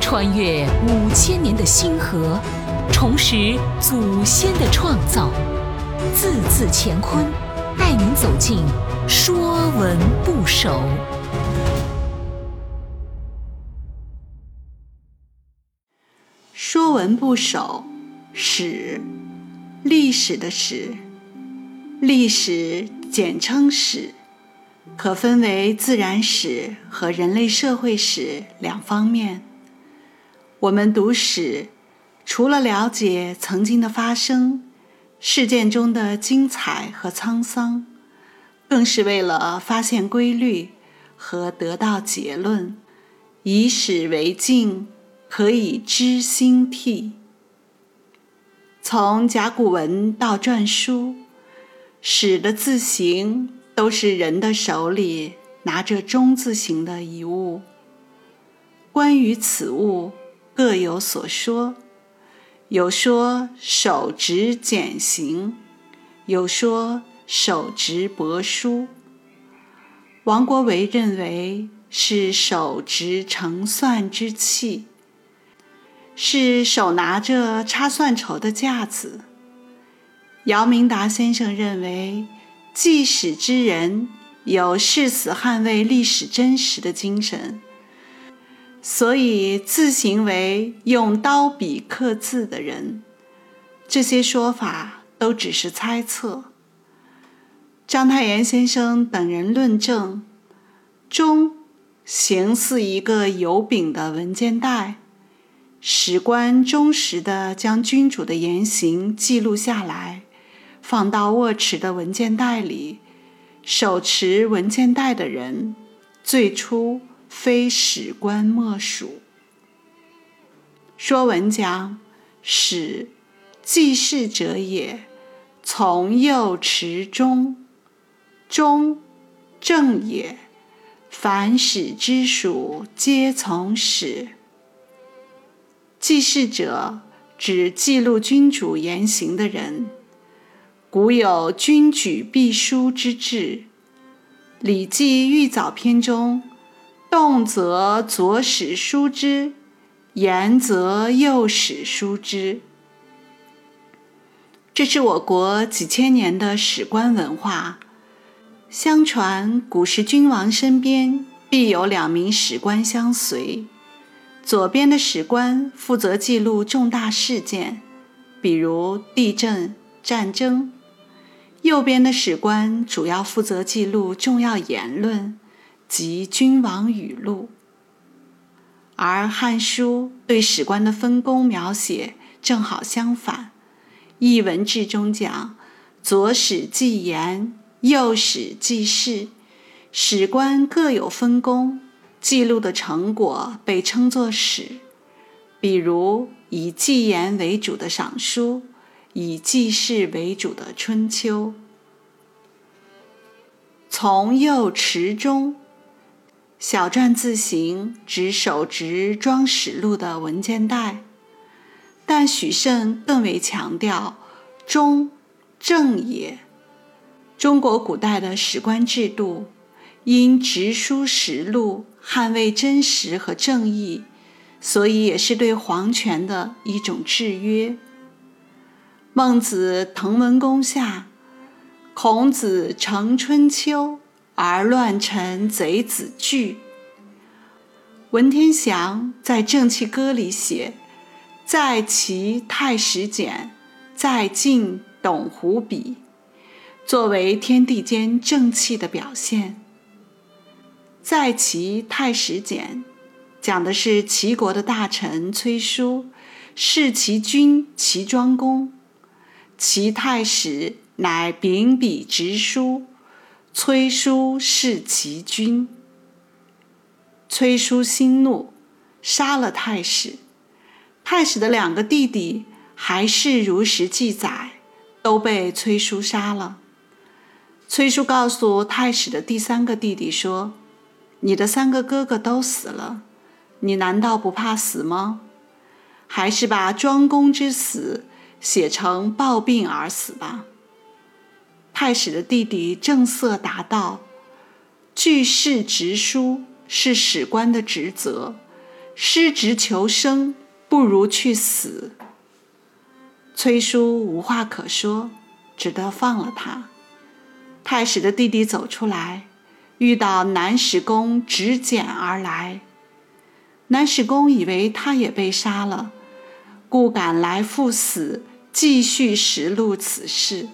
穿越五千年的星河，重拾祖先的创造，字字乾坤，带您走进《说文不首》。《说文不首》史，历史的史，历史简称史。可分为自然史和人类社会史两方面。我们读史，除了了解曾经的发生、事件中的精彩和沧桑，更是为了发现规律和得到结论。以史为镜，可以知兴替。从甲骨文到篆书，史的字形。都是人的手里拿着中字形的一物。关于此物，各有所说，有说手执简行，有说手执帛书。王国维认为是手执成算之器，是手拿着插算筹的架子。姚明达先生认为。记史之人有誓死捍卫历史真实的精神，所以自行为用刀笔刻字的人。这些说法都只是猜测。章太炎先生等人论证：钟形似一个有柄的文件袋，史官忠实地将君主的言行记录下来。放到握持的文件袋里，手持文件袋的人，最初非史官莫属。说文讲：“史，记事者也，从右持中，中，正也。凡史之属，皆从史。记事者，指记录君主言行的人。”古有君举必书之制，《礼记玉藻篇》中，动则左史书之，言则右史书之。这是我国几千年的史官文化。相传古时君王身边必有两名史官相随，左边的史官负责记录重大事件，比如地震、战争。右边的史官主要负责记录重要言论及君王语录，而《汉书》对史官的分工描写正好相反，《艺文志》中讲：“左史记言，右史记事，史官各有分工，记录的成果被称作史。”比如以记言为主的《尚书》。以记事为主的《春秋》，从右持中，小篆字形指手执装史录的文件袋，但许慎更为强调中正也。中国古代的史官制度，因直书实录，捍卫真实和正义，所以也是对皇权的一种制约。孟子滕文公下，孔子成春秋，而乱臣贼子惧。文天祥在《正气歌》里写：“在齐太史简，在晋董狐笔。”作为天地间正气的表现。在齐太史简，讲的是齐国的大臣崔叔，弑齐君齐庄公。齐太史乃秉笔直书，崔叔弑其君。崔叔心怒，杀了太史。太史的两个弟弟还是如实记载，都被崔叔杀了。崔叔告诉太史的第三个弟弟说：“你的三个哥哥都死了，你难道不怕死吗？还是把庄公之死。”写成暴病而死吧。太史的弟弟正色答道：“据事直书是史官的职责，失职求生，不如去死。崔叔无话可说，只得放了他。太史的弟弟走出来，遇到南史公执简而来。南史公以为他也被杀了，故赶来赴死，继续实录此事。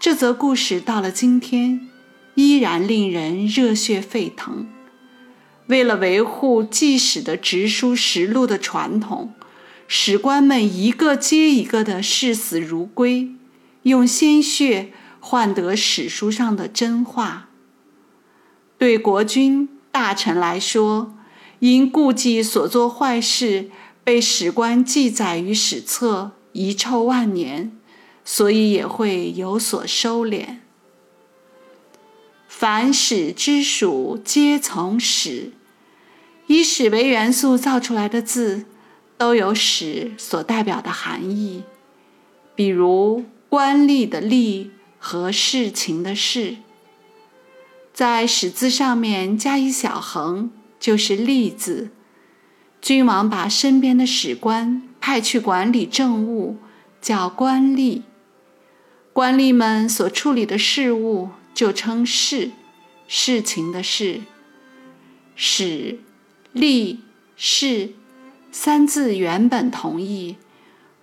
这则故事到了今天，依然令人热血沸腾。为了维护记史的直书实录的传统，史官们一个接一个的视死如归，用鲜血换得史书上的真话。对国君大臣来说，因顾忌所做坏事被史官记载于史册，遗臭万年，所以也会有所收敛。凡史之属，皆从史。以史为元素造出来的字，都有史所代表的含义。比如官吏的吏和事情的事，在史字上面加一小横。就是吏字，君王把身边的史官派去管理政务，叫官吏。官吏们所处理的事物就称事，事情的事。史、吏、事三字原本同义，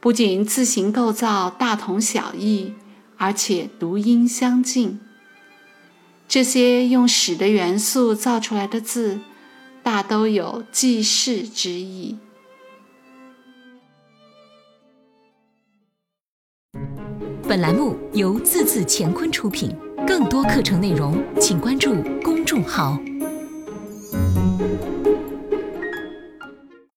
不仅字形构造大同小异，而且读音相近。这些用史的元素造出来的字。大都有济世之意。本栏目由字字乾坤出品，更多课程内容请关注公众号。